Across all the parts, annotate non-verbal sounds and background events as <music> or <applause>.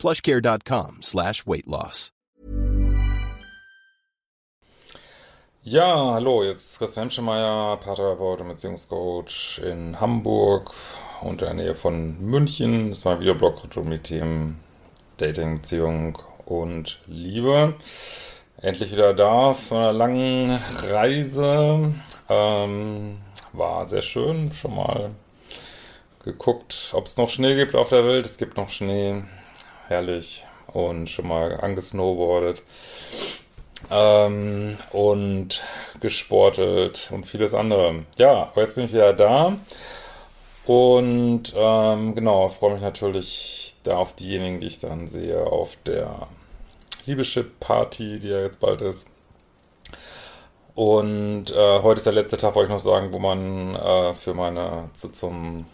plushcare.com slash weight loss. Ja, hallo, jetzt ist Christian Schemeier, Paartherapeut und Beziehungscoach in Hamburg und in der Nähe von München. Das war ein Videoblog die Themen Dating, Beziehung und Liebe. Endlich wieder da, so einer langen Reise. Ähm, war sehr schön, schon mal geguckt, ob es noch Schnee gibt auf der Welt. Es gibt noch Schnee, herrlich. Und schon mal angesnowboardet. Ähm, und gesportet und vieles andere. Ja, aber jetzt bin ich wieder da. Und ähm, genau, freue mich natürlich da auf diejenigen, die ich dann sehe auf der Liebeschip-Party, die ja jetzt bald ist. Und äh, heute ist der letzte Tag, wollte ich noch sagen, wo man äh, für meine zu, zum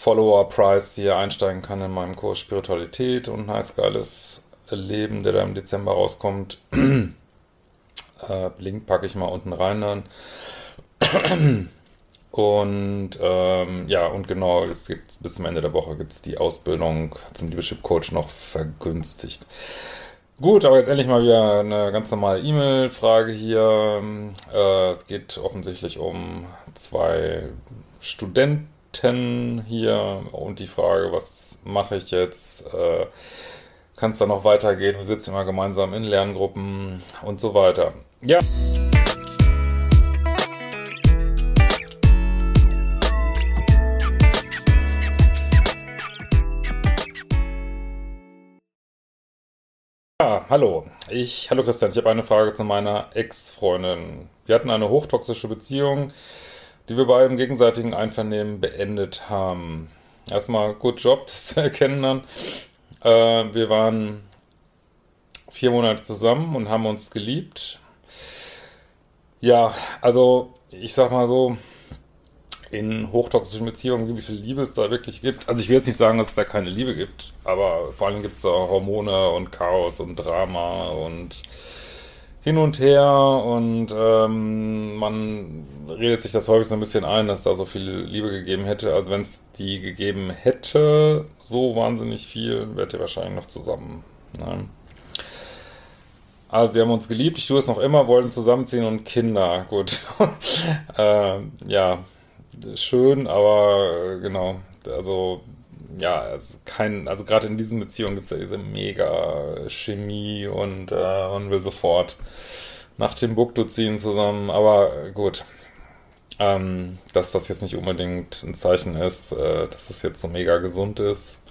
Follower-Price hier einsteigen kann in meinem Kurs Spiritualität und ein heiß geiles Leben, der da im Dezember rauskommt. <clears throat> äh, Link packe ich mal unten rein dann. <clears throat> Und ähm, ja, und genau, es gibt bis zum Ende der Woche gibt es die Ausbildung zum Leadership Coach noch vergünstigt. Gut, aber jetzt endlich mal wieder eine ganz normale E-Mail-Frage hier. Äh, es geht offensichtlich um zwei Studenten hier und die Frage, was mache ich jetzt? Äh, Kann es da noch weitergehen? Wir sitzen immer gemeinsam in Lerngruppen und so weiter. Ja. Ja, hallo. Ich, hallo Christian, ich habe eine Frage zu meiner Ex-Freundin. Wir hatten eine hochtoxische Beziehung, die wir bei einem gegenseitigen Einvernehmen beendet haben. Erstmal gut Job, <laughs> das zu erkennen dann. Äh, wir waren vier Monate zusammen und haben uns geliebt. Ja, also ich sag mal so, in hochtoxischen Beziehungen, wie viel Liebe es da wirklich gibt. Also ich will jetzt nicht sagen, dass es da keine Liebe gibt, aber vor allem gibt es da Hormone und Chaos und Drama und hin und her und ähm, man redet sich das häufig so ein bisschen ein, dass da so viel Liebe gegeben hätte. Also wenn es die gegeben hätte, so wahnsinnig viel, wärt ihr wahrscheinlich noch zusammen. Ne? Also wir haben uns geliebt, ich tue es noch immer, wollten zusammenziehen und Kinder. Gut. <laughs> äh, ja, schön, aber äh, genau, also ja, also kein, also gerade in diesen Beziehungen gibt es ja diese mega Chemie und äh, man will sofort nach Timbuktu ziehen zusammen, aber gut. Ähm, dass das jetzt nicht unbedingt ein Zeichen ist, äh, dass das jetzt so mega gesund ist.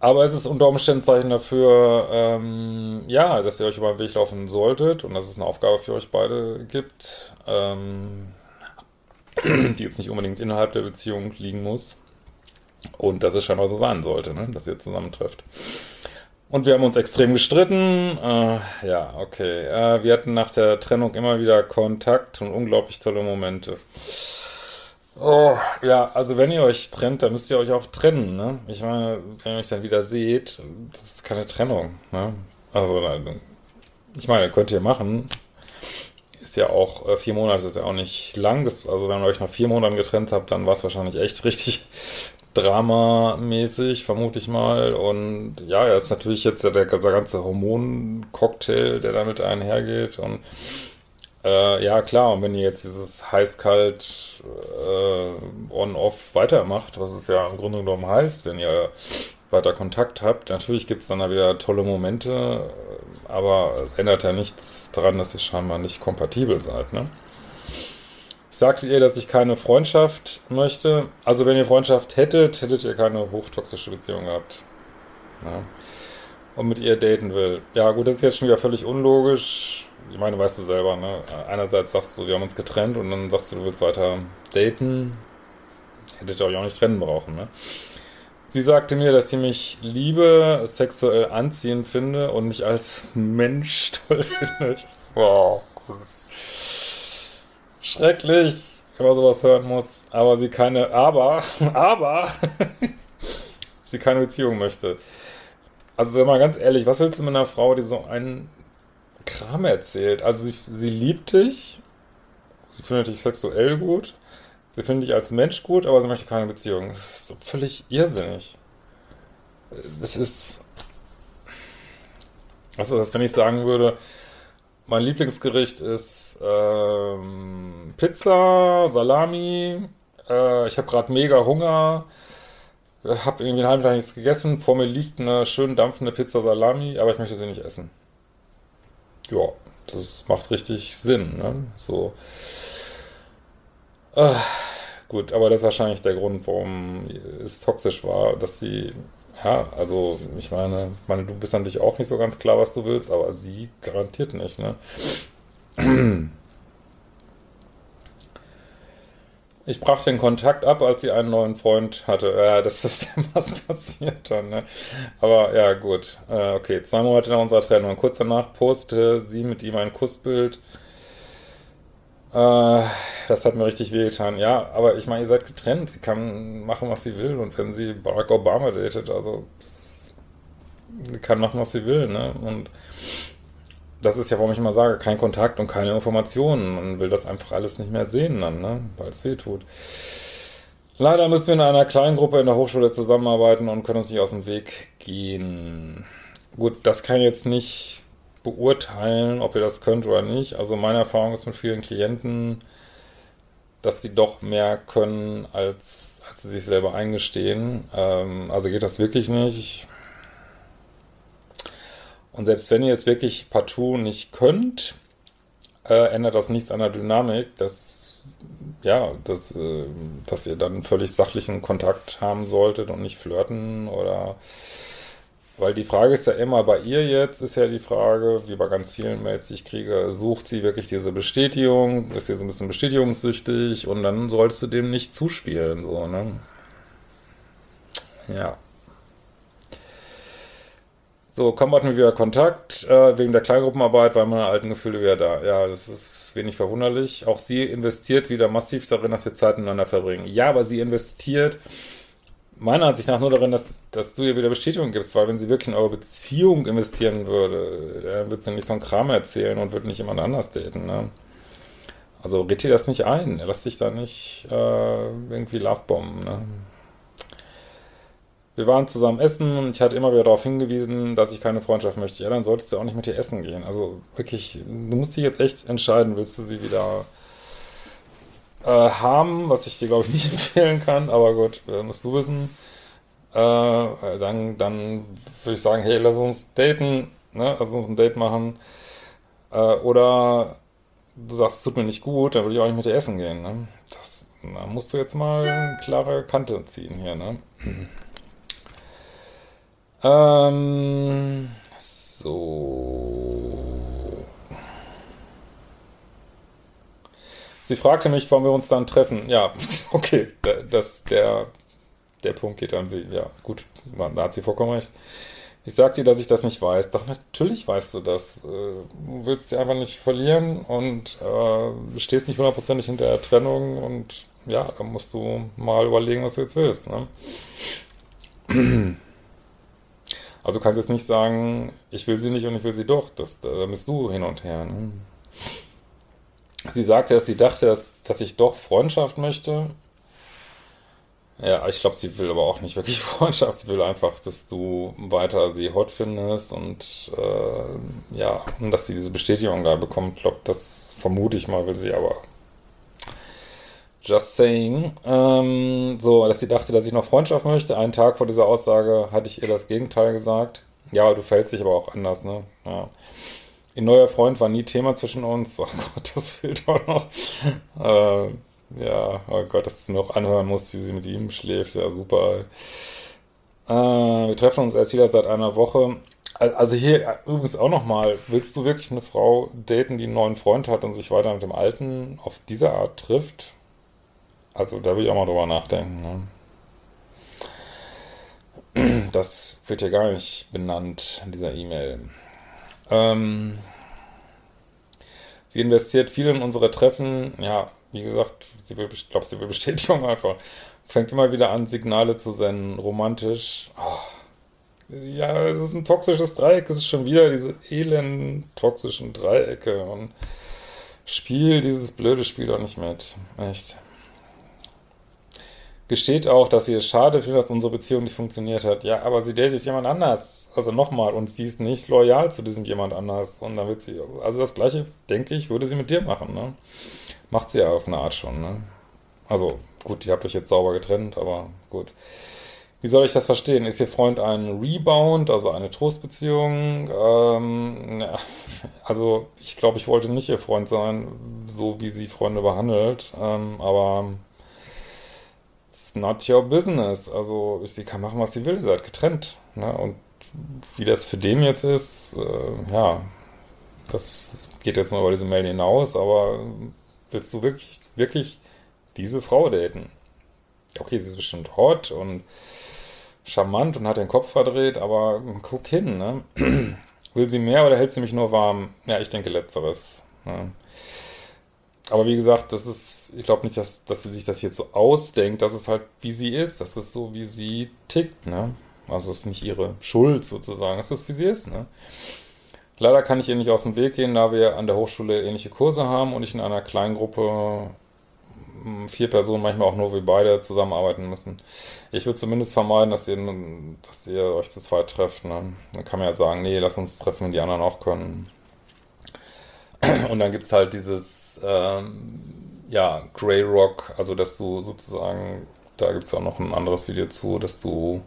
Aber es ist unter Umständen ein Zeichen dafür, ähm, ja, dass ihr euch über den Weg laufen solltet und dass es eine Aufgabe für euch beide gibt. Ähm, die jetzt nicht unbedingt innerhalb der Beziehung liegen muss. Und dass es scheinbar so sein sollte, ne? dass ihr zusammentrefft. Und wir haben uns extrem gestritten. Äh, ja, okay. Äh, wir hatten nach der Trennung immer wieder Kontakt und unglaublich tolle Momente. Oh, ja, also wenn ihr euch trennt, dann müsst ihr euch auch trennen, ne? Ich meine, wenn ihr euch dann wieder seht, das ist keine Trennung, ne? Also, ich meine, könnt ihr machen, ist ja auch, äh, vier Monate ist ja auch nicht lang. Also wenn ihr euch nach vier Monaten getrennt habt, dann war es wahrscheinlich echt <laughs> richtig dramamäßig, vermute ich mal. Und ja, er ist natürlich jetzt der, der, ganze Hormoncocktail, der damit einhergeht. Und äh, ja, klar, und wenn ihr jetzt dieses heiß-kalt äh, on-off weitermacht, was es ja im Grunde genommen heißt, wenn ihr weiter Kontakt habt, natürlich gibt es dann da wieder tolle Momente, aber es ändert ja nichts daran, dass ihr scheinbar nicht kompatibel seid, ne? Ich sagte ihr, dass ich keine Freundschaft möchte. Also wenn ihr Freundschaft hättet, hättet ihr keine hochtoxische Beziehung gehabt. Ja. Und mit ihr daten will. Ja gut, das ist jetzt schon wieder völlig unlogisch. Ich meine, weißt du selber, ne? Einerseits sagst du, wir haben uns getrennt und dann sagst du, du willst weiter daten. Hättet ihr euch auch nicht trennen brauchen, ne? Sie sagte mir, dass sie mich liebe, sexuell anziehend finde und mich als Mensch toll <laughs> findet. Wow, das ist schrecklich, wenn man sowas hören muss. Aber sie keine, aber, <laughs> aber, <laughs> sie keine Beziehung möchte. Also mal ganz ehrlich, was willst du mit einer Frau, die so einen Kram erzählt? Also sie, sie liebt dich, sie findet dich sexuell gut, sie findet dich als Mensch gut, aber sie möchte keine Beziehung. Das ist so völlig irrsinnig. Das ist... Was ist das, wenn ich sagen würde, mein Lieblingsgericht ist ähm, Pizza, Salami, äh, ich habe gerade mega Hunger, habe irgendwie einen halben Tag nichts gegessen, vor mir liegt eine schön dampfende Pizza Salami, aber ich möchte sie nicht essen. Ja, das macht richtig Sinn, ne? So. Äh, gut, aber das ist wahrscheinlich der Grund, warum es toxisch war, dass sie, ja, also ich meine, meine, du bist dich auch nicht so ganz klar, was du willst, aber sie garantiert nicht, ne? Ich brach den Kontakt ab, als sie einen neuen Freund hatte. Ja, das ist <laughs> was passiert dann, ne? Aber ja, gut. Äh, okay, zwei Monate nach unserer Trennung. Kurz danach postete sie mit ihm ein Kussbild. Äh, das hat mir richtig wehgetan. Ja, aber ich meine, ihr seid getrennt. Sie kann machen, was sie will. Und wenn sie Barack Obama datet, also sie kann machen, was sie will, ne? Und das ist ja, warum ich immer sage, kein Kontakt und keine Informationen. Man will das einfach alles nicht mehr sehen dann, ne? weil es weh tut. Leider müssen wir in einer kleinen Gruppe in der Hochschule zusammenarbeiten und können uns nicht aus dem Weg gehen. Gut, das kann ich jetzt nicht beurteilen, ob ihr das könnt oder nicht. Also meine Erfahrung ist mit vielen Klienten, dass sie doch mehr können, als, als sie sich selber eingestehen. Ähm, also geht das wirklich nicht. Und selbst wenn ihr es wirklich partout nicht könnt, äh, ändert das nichts an der Dynamik, dass, ja, dass, äh, dass ihr dann völlig sachlichen Kontakt haben solltet und nicht flirten oder weil die Frage ist ja immer, bei ihr jetzt ist ja die Frage, wie bei ganz vielen Mails, die ich kriege, sucht sie wirklich diese Bestätigung, ist sie so ein bisschen bestätigungssüchtig und dann solltest du dem nicht zuspielen, so, ne? Ja. So, kaum hatten wir wieder Kontakt, äh, wegen der Kleingruppenarbeit waren meine alten Gefühle wieder da. Ja, das ist wenig verwunderlich. Auch sie investiert wieder massiv darin, dass wir Zeit miteinander verbringen. Ja, aber sie investiert meiner Ansicht nach nur darin, dass, dass du ihr wieder Bestätigung gibst, weil wenn sie wirklich in eure Beziehung investieren würde, dann würde sie nicht so einen Kram erzählen und würde nicht jemand anders daten, ne? Also red dir das nicht ein, lass dich da nicht äh, irgendwie lovebomben, ne? Wir waren zusammen essen und ich hatte immer wieder darauf hingewiesen, dass ich keine Freundschaft möchte. Ja, dann solltest du auch nicht mit ihr essen gehen. Also wirklich, du musst dich jetzt echt entscheiden, willst du sie wieder äh, haben, was ich dir glaube ich <laughs> nicht empfehlen kann, aber gut, äh, musst du wissen. Äh, dann, dann würde ich sagen, hey, lass uns daten, ne? lass uns ein Date machen. Äh, oder du sagst, es tut mir nicht gut, dann würde ich auch nicht mit dir essen gehen. Ne? Das, da musst du jetzt mal eine klare Kante ziehen hier, ne? Ähm, so. Sie fragte mich, wann wir uns dann treffen. Ja, <laughs> okay, das, der, der Punkt geht an sie. Ja, gut, da hat sie vollkommen recht. Ich sagte ihr, dass ich das nicht weiß. Doch natürlich weißt du das. Äh, du willst sie einfach nicht verlieren und äh, stehst nicht hundertprozentig hinter der Trennung und ja, dann musst du mal überlegen, was du jetzt willst. Ne? <clears throat> Also du kannst jetzt nicht sagen, ich will sie nicht und ich will sie doch. Das, da bist du hin und her. Ne? Sie sagte, dass sie dachte, dass, dass ich doch Freundschaft möchte. Ja, ich glaube, sie will aber auch nicht wirklich <laughs> Freundschaft. Sie will einfach, dass du weiter sie hot findest und äh, ja, und dass sie diese Bestätigung da bekommt. Ich glaube, das vermute ich mal, will sie aber Just saying. Ähm, so, dass sie dachte, dass ich noch Freundschaft möchte. Einen Tag vor dieser Aussage hatte ich ihr das Gegenteil gesagt. Ja, du fällst dich aber auch anders, ne? Ja. Ihr neuer Freund war nie Thema zwischen uns. Oh Gott, das fehlt auch noch. Äh, ja, oh Gott, dass du noch anhören musst, wie sie mit ihm schläft. Ja, super. Äh, wir treffen uns erst wieder seit einer Woche. Also hier übrigens auch nochmal, willst du wirklich eine Frau daten, die einen neuen Freund hat und sich weiter mit dem alten auf diese Art trifft? Also da will ich auch mal drüber nachdenken. Ne? das wird ja gar nicht benannt in dieser E-Mail. Ähm, sie investiert viel in unsere Treffen. Ja, wie gesagt, sie will, ich glaube, sie will Bestätigung <laughs> einfach. Fängt immer wieder an, Signale zu senden, romantisch. Oh. Ja, es ist ein toxisches Dreieck. Es ist schon wieder diese elenden, toxischen Dreiecke. Und spiel dieses blöde Spiel doch nicht mit. Echt gesteht auch, dass sie es schade findet, dass unsere Beziehung nicht funktioniert hat. Ja, aber sie datet jemand anders. Also nochmal, und sie ist nicht loyal zu diesem jemand anders. Und dann wird sie, also das Gleiche, denke ich, würde sie mit dir machen, ne? Macht sie ja auf eine Art schon, ne? Also, gut, ihr habt euch jetzt sauber getrennt, aber gut. Wie soll ich das verstehen? Ist Ihr Freund ein Rebound, also eine Trostbeziehung? Ähm, ja, also, ich glaube, ich wollte nicht Ihr Freund sein, so wie sie Freunde behandelt. Ähm, aber it's not your business. Also sie kann machen, was sie will, ihr seid getrennt. Ne? Und wie das für den jetzt ist, äh, ja, das geht jetzt mal über diese Mail hinaus, aber willst du wirklich, wirklich diese Frau daten? Okay, sie ist bestimmt hot und charmant und hat den Kopf verdreht, aber guck hin, ne? <clears throat> Will sie mehr oder hält sie mich nur warm? Ja, ich denke letzteres. Ne? Aber wie gesagt, das ist ich glaube nicht, dass, dass sie sich das jetzt so ausdenkt, dass es halt wie sie ist, dass es so wie sie tickt, ne? Also es ist nicht ihre Schuld sozusagen, es ist wie sie ist, ne? Leider kann ich ihr nicht aus dem Weg gehen, da wir an der Hochschule ähnliche Kurse haben und ich in einer kleinen Gruppe hm, vier Personen, manchmal auch nur wir beide zusammenarbeiten müssen. Ich würde zumindest vermeiden, dass ihr, dass ihr euch zu zweit trefft. Ne? Dann kann man ja sagen, nee, lass uns treffen, wenn die anderen auch können. Und dann gibt es halt dieses ähm, ja, Grey Rock, also dass du sozusagen, da gibt es auch noch ein anderes Video zu, dass du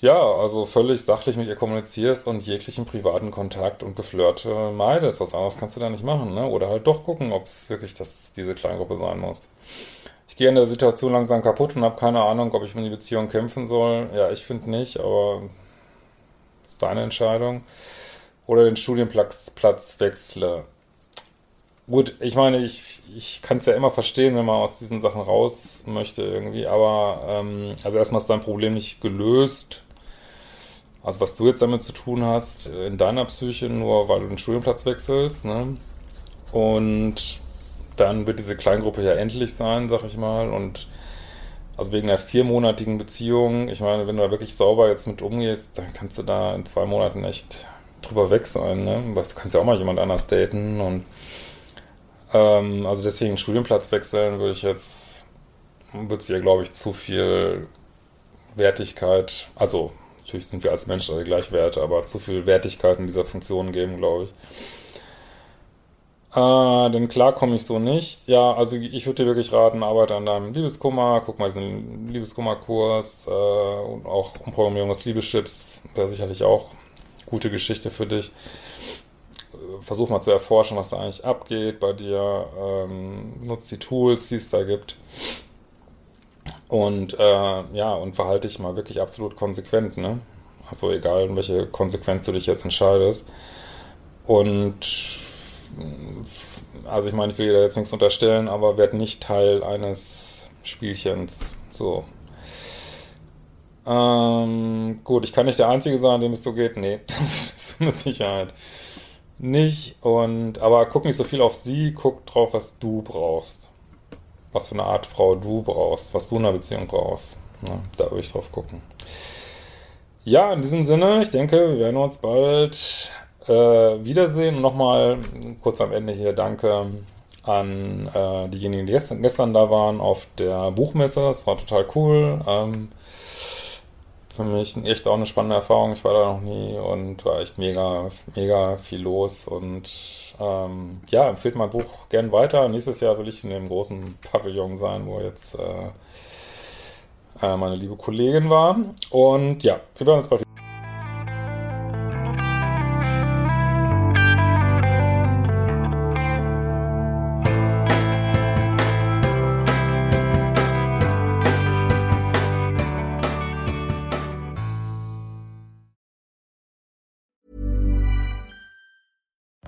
ja, also völlig sachlich mit ihr kommunizierst und jeglichen privaten Kontakt und Geflirte meidest. Was anderes kannst du da nicht machen, ne? Oder halt doch gucken, ob es wirklich das, diese Kleingruppe sein muss. Ich gehe in der Situation langsam kaputt und habe keine Ahnung, ob ich für die Beziehung kämpfen soll. Ja, ich finde nicht, aber ist deine Entscheidung. Oder den Studienplatz Platz wechsle. Gut, ich meine, ich, ich kann es ja immer verstehen, wenn man aus diesen Sachen raus möchte irgendwie, aber ähm, also erstmal ist dein Problem nicht gelöst. Also was du jetzt damit zu tun hast, in deiner Psyche, nur weil du den Studienplatz wechselst, ne? Und dann wird diese Kleingruppe ja endlich sein, sag ich mal. Und also wegen einer viermonatigen Beziehung, ich meine, wenn du da wirklich sauber jetzt mit umgehst, dann kannst du da in zwei Monaten echt drüber weg sein, ne? Weißt, du kannst ja auch mal jemand anders daten und ähm, also deswegen Studienplatz wechseln würde ich jetzt, würde ihr, glaube ich, zu viel Wertigkeit, also natürlich sind wir als Menschen alle gleich wert, aber zu viel Wertigkeit in dieser Funktion geben, glaube ich. Äh, denn klar komme ich so nicht. Ja, also ich würde dir wirklich raten, arbeite an deinem Liebeskummer, guck mal diesen Liebeskummerkurs äh, und auch Umprogrammierung des Liebeschips, wäre sicherlich auch gute Geschichte für dich versuch mal zu erforschen, was da eigentlich abgeht bei dir. Ähm, nutzt die Tools, die es da gibt. Und äh, ja, und verhalte dich mal wirklich absolut konsequent, ne? Also egal, in welche Konsequenz du dich jetzt entscheidest. Und also ich meine, ich will dir da jetzt nichts unterstellen, aber werd nicht Teil eines Spielchens. So. Ähm, gut, ich kann nicht der Einzige sein, dem es so geht. Nee, <laughs> das ist mit Sicherheit nicht. Und aber guck nicht so viel auf sie, guck drauf, was du brauchst. Was für eine Art Frau du brauchst, was du in einer Beziehung brauchst. Ne? da würde ich drauf gucken. Ja, in diesem Sinne, ich denke, wir werden uns bald äh, wiedersehen. Und nochmal kurz am Ende hier Danke an äh, diejenigen, die gestern, gestern, da waren auf der Buchmesse. Das war total cool. Ähm, für mich echt auch eine spannende Erfahrung. Ich war da noch nie und war echt mega, mega viel los. Und ähm, ja, empfehlt mein Buch gern weiter. Nächstes Jahr will ich in dem großen Pavillon sein, wo jetzt äh, äh meine liebe Kollegin war. Und ja, wir werden uns bald